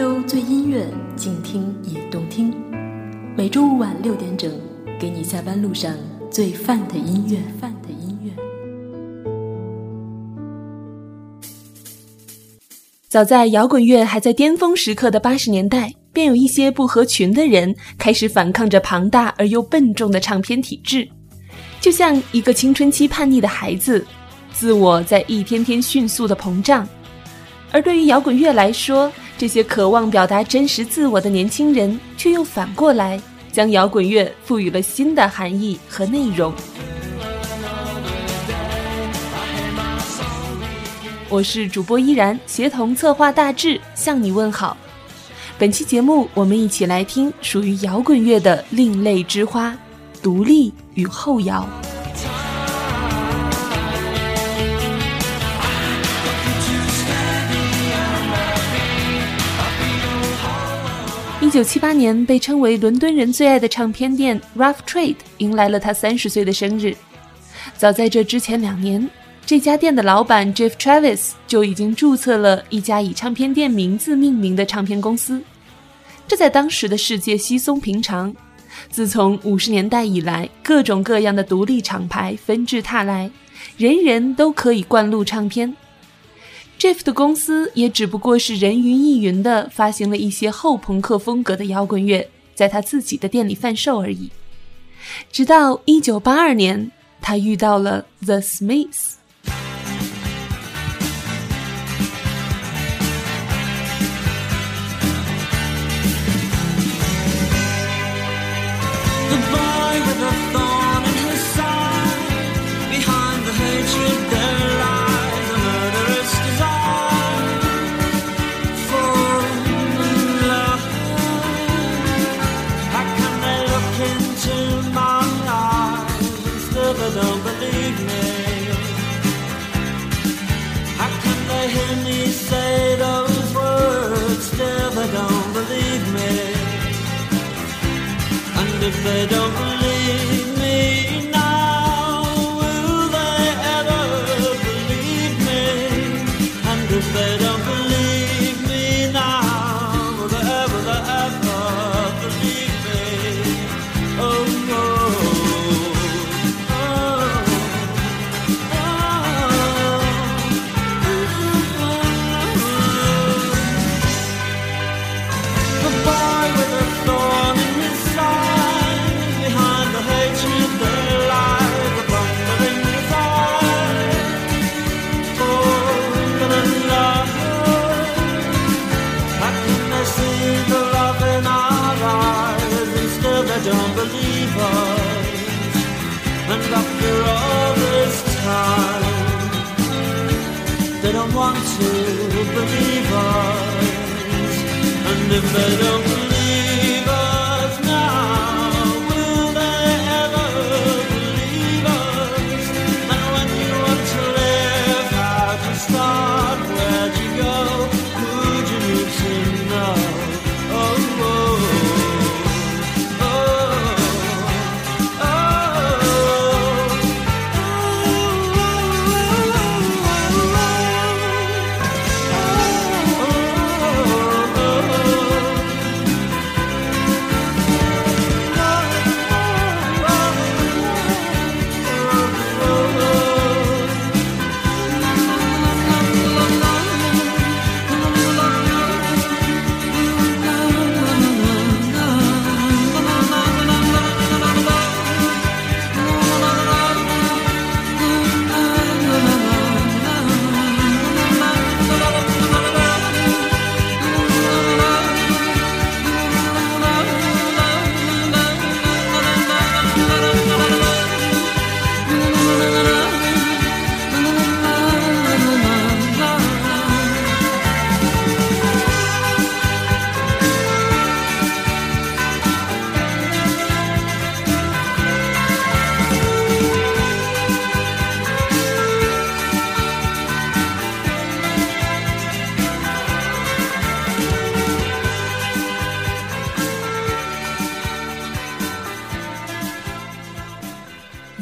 周最音乐，静听也动听。每周五晚六点整，给你下班路上最范的音乐。范的音乐。早在摇滚乐还在巅峰时刻的八十年代，便有一些不合群的人开始反抗着庞大而又笨重的唱片体制，就像一个青春期叛逆的孩子，自我在一天天迅速的膨胀。而对于摇滚乐来说，这些渴望表达真实自我的年轻人，却又反过来将摇滚乐赋予了新的含义和内容。我是主播依然，协同策划大志向你问好。本期节目，我们一起来听属于摇滚乐的另类之花——独立与后摇。一九七八年，被称为伦敦人最爱的唱片店 Rough Trade 迎来了他三十岁的生日。早在这之前两年，这家店的老板 Jeff Travis 就已经注册了一家以唱片店名字命名的唱片公司。这在当时的世界稀松平常。自从五十年代以来，各种各样的独立厂牌纷至沓来，人人都可以灌录唱片。Jeff 的公司也只不过是人云亦云的发行了一些后朋克风格的摇滚乐，在他自己的店里贩售而已。直到1982年，他遇到了 The Smiths。If don't want to believe us. And if they don't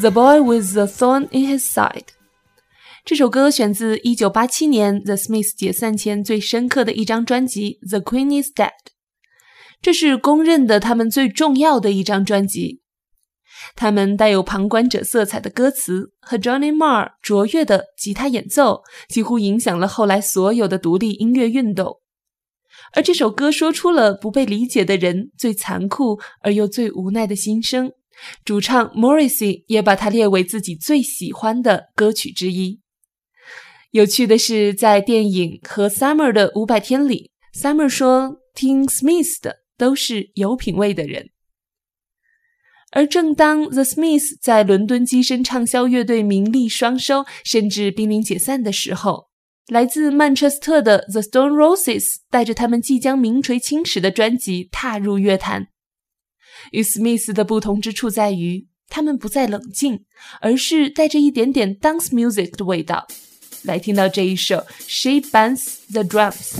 The Boy with the Thorn in His Side。这首歌选自1987年 The Smiths 解散前最深刻的一张专辑《The Queen Is Dead》，这是公认的他们最重要的一张专辑。他们带有旁观者色彩的歌词和 Johnny Marr 卓越的吉他演奏，几乎影响了后来所有的独立音乐运动。而这首歌说出了不被理解的人最残酷而又最无奈的心声。主唱 Morrissey 也把它列为自己最喜欢的歌曲之一。有趣的是，在电影和 Summer 的五百天里，Summer 说听 Smith 的都是有品位的人。而正当 The Smiths 在伦敦跻身畅销乐队名利双收，甚至濒临解散的时候，来自曼彻斯特的 The Stone Roses 带着他们即将名垂青史的专辑踏入乐坛。与 Smiths 的不同之处在于，他们不再冷静，而是带着一点点 dance music 的味道。来听到这一首《She Bangs the Drums》。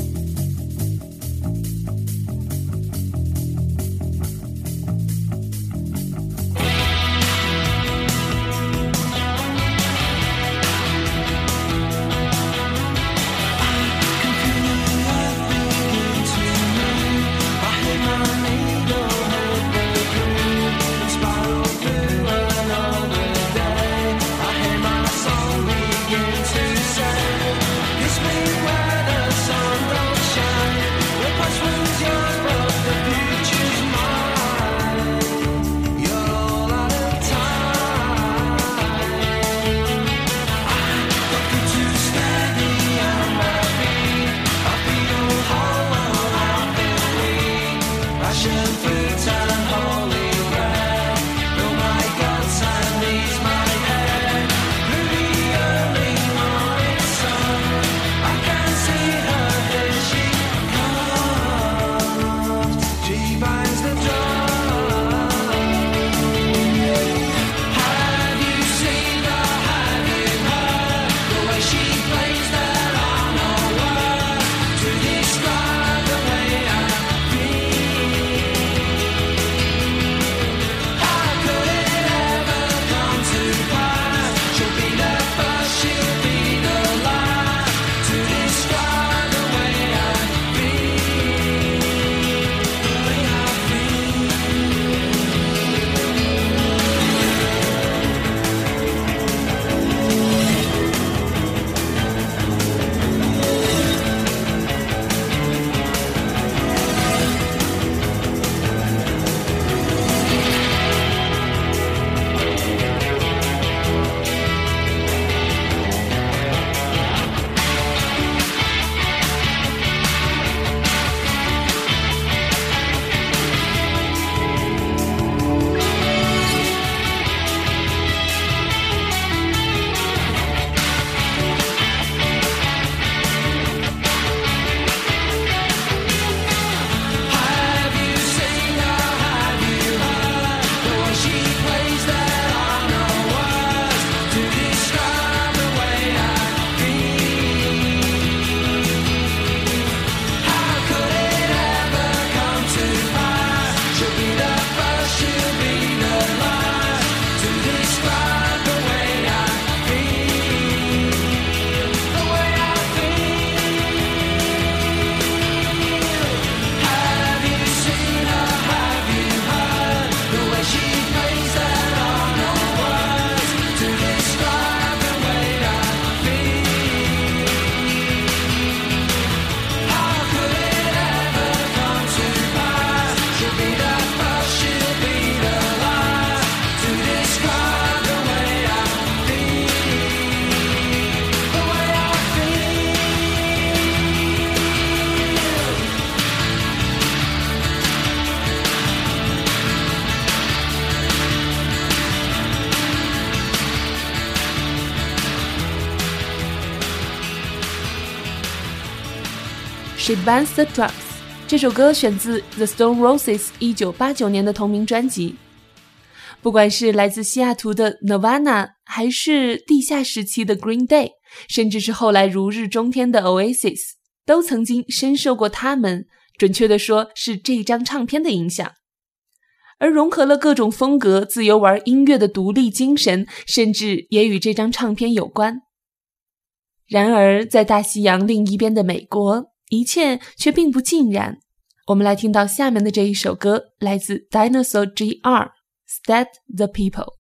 She Bounced the Drums，这首歌选自 The Stone Roses 一九八九年的同名专辑。不管是来自西雅图的 Nirvana，还是地下时期的 Green Day，甚至是后来如日中天的 Oasis，都曾经深受过他们，准确的说，是这张唱片的影响。而融合了各种风格、自由玩音乐的独立精神，甚至也与这张唱片有关。然而，在大西洋另一边的美国。一切却并不尽然我们来听到下面的这一首歌来自 dinosaur gr step the people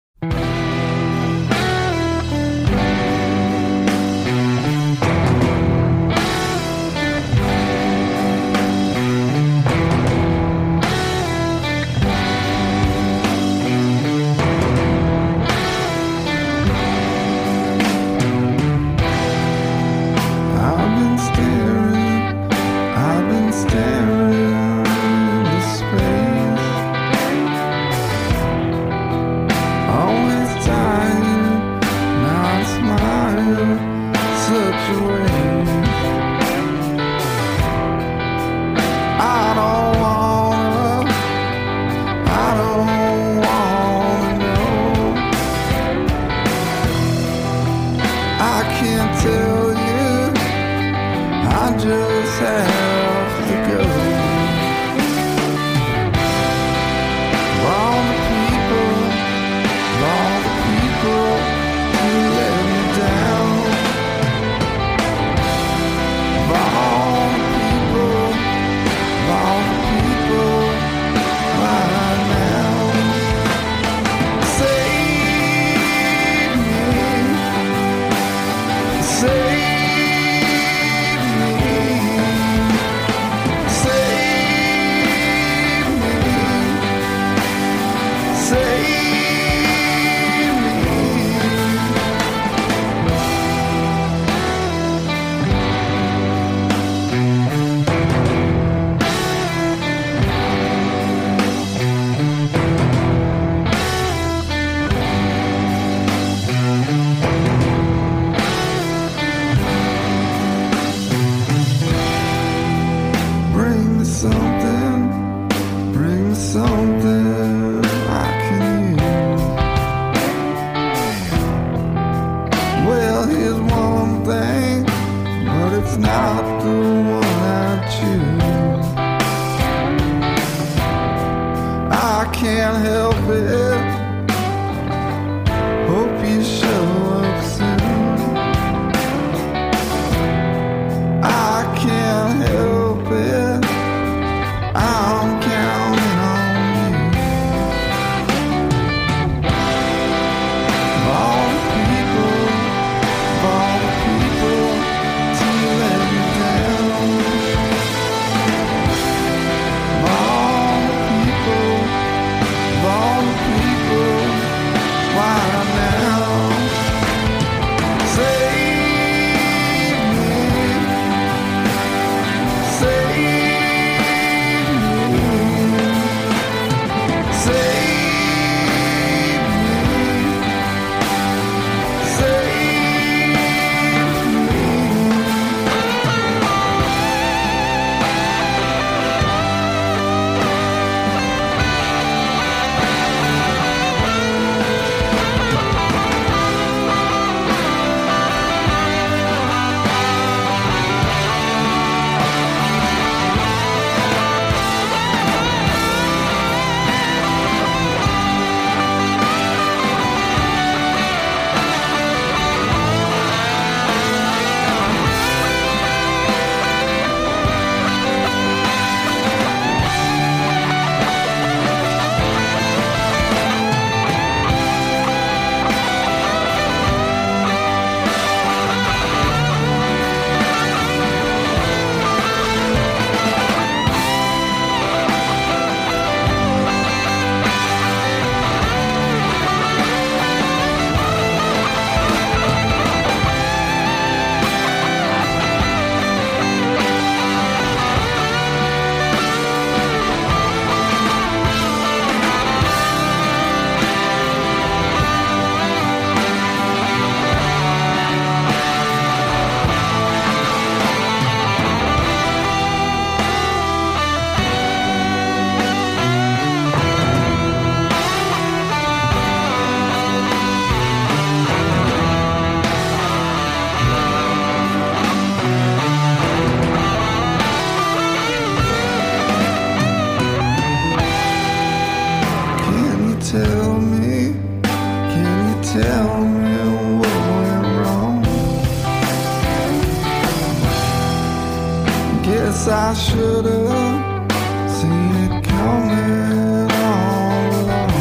I should have seen it coming all along.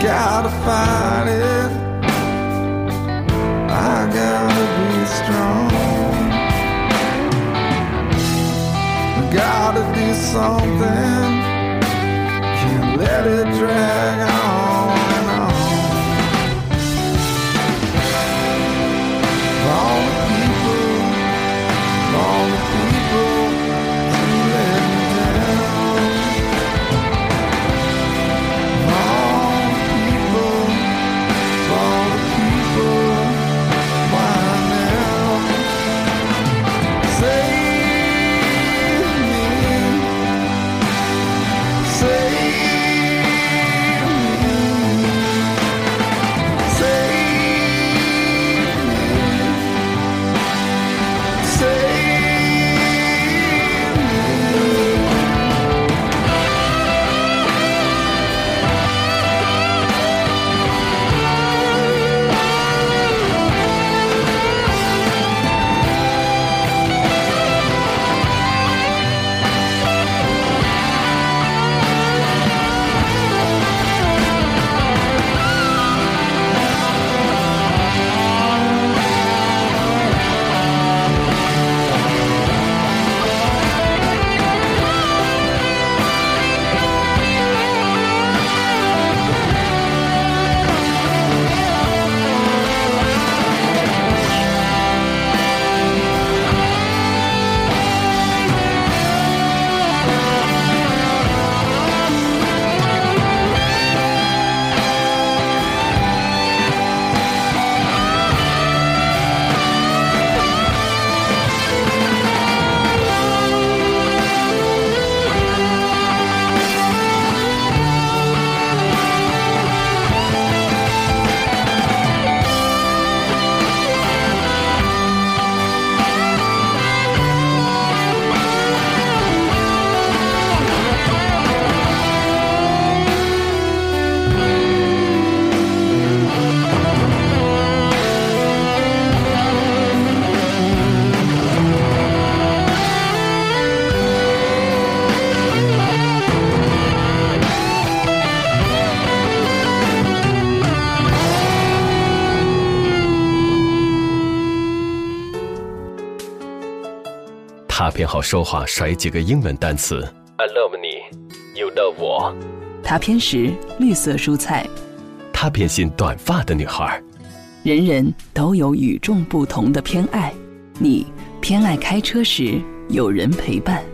Gotta fight it. I gotta be strong. Gotta do something. Can't let it drag on 他偏好说话甩几个英文单词，I love 你，You love 我。他偏食绿色蔬菜，他偏心短发的女孩，人人都有与众不同的偏爱。你偏爱开车时有人陪伴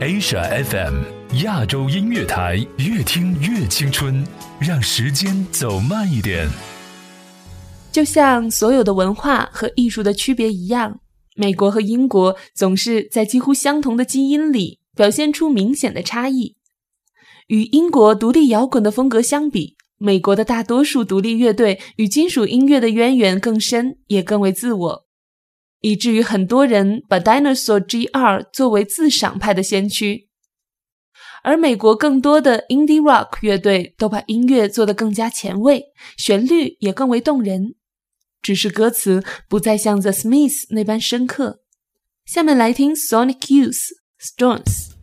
，Asia FM 亚洲音乐台，越听越青春，让时间走慢一点。就像所有的文化和艺术的区别一样，美国和英国总是在几乎相同的基因里表现出明显的差异。与英国独立摇滚的风格相比，美国的大多数独立乐队与金属音乐的渊源更深，也更为自我，以至于很多人把 Dinosaur GR 作为自赏派的先驱。而美国更多的 indie rock 乐队都把音乐做得更加前卫，旋律也更为动人。只是歌词不再像 The Smiths 那般深刻。下面来听 Sonic Youth Stones。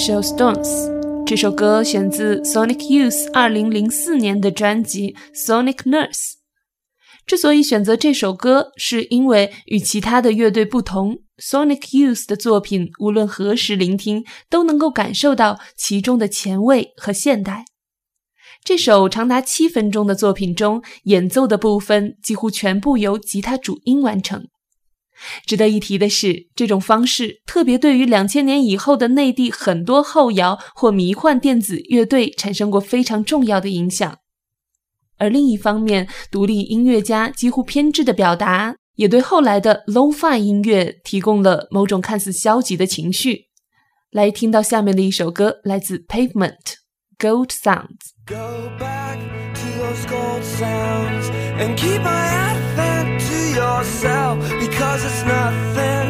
Show Stones。这首歌选自 Sonic Youth 二零零四年的专辑《Sonic Nurse》。之所以选择这首歌，是因为与其他的乐队不同，Sonic Youth 的作品无论何时聆听，都能够感受到其中的前卫和现代。这首长达七分钟的作品中，演奏的部分几乎全部由吉他主音完成。值得一提的是，这种方式特别对于两千年以后的内地很多后摇或迷幻电子乐队产生过非常重要的影响。而另一方面，独立音乐家几乎偏执的表达，也对后来的 low-fi 音乐提供了某种看似消极的情绪。来听到下面的一首歌，来自 Pavement，《Gold Sounds》。Go back to those gold sounds and keep my yourself because it's nothing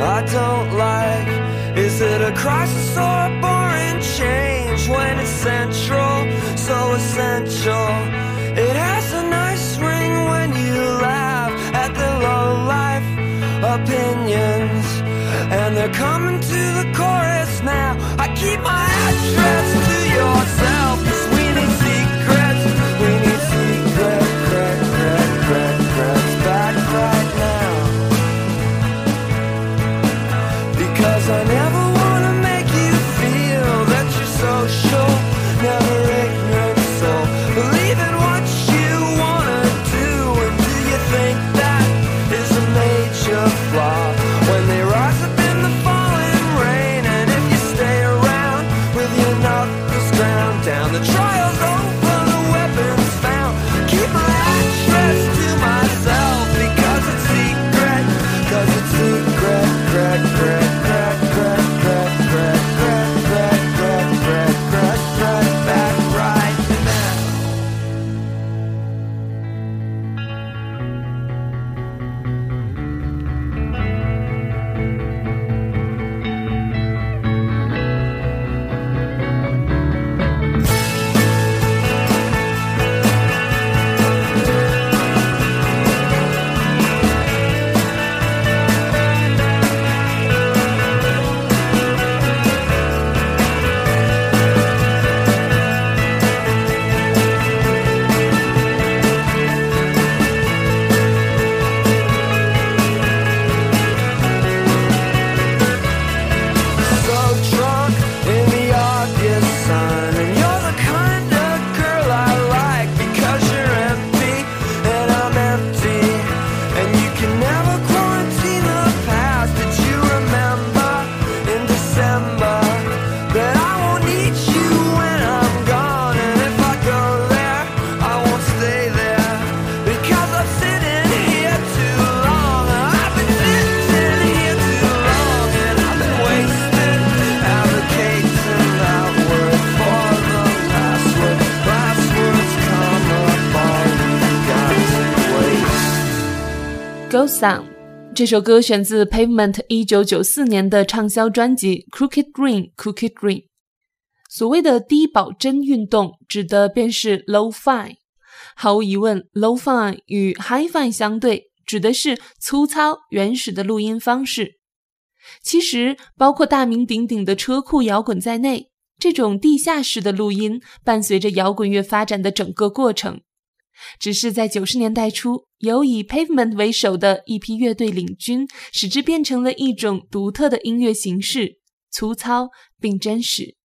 I don't like. Is it a crisis or a boring change when it's central, so essential? It has a nice ring when you laugh at the low life opinions, and they're coming to the chorus now. I keep my address to yourself, Go song，这首歌选自 Pavement 一九九四年的畅销专辑《Crooked Green Crooked Green》。所谓的低保真运动，指的便是 lowfi。毫无疑问 lowfi 与 highfi 相对，指的是粗糙原始的录音方式。其实，包括大名鼎鼎的车库摇滚在内，这种地下室的录音伴随着摇滚乐发展的整个过程。只是在九十年代初，由以 Pavement 为首的一批乐队领军，使之变成了一种独特的音乐形式，粗糙并真实。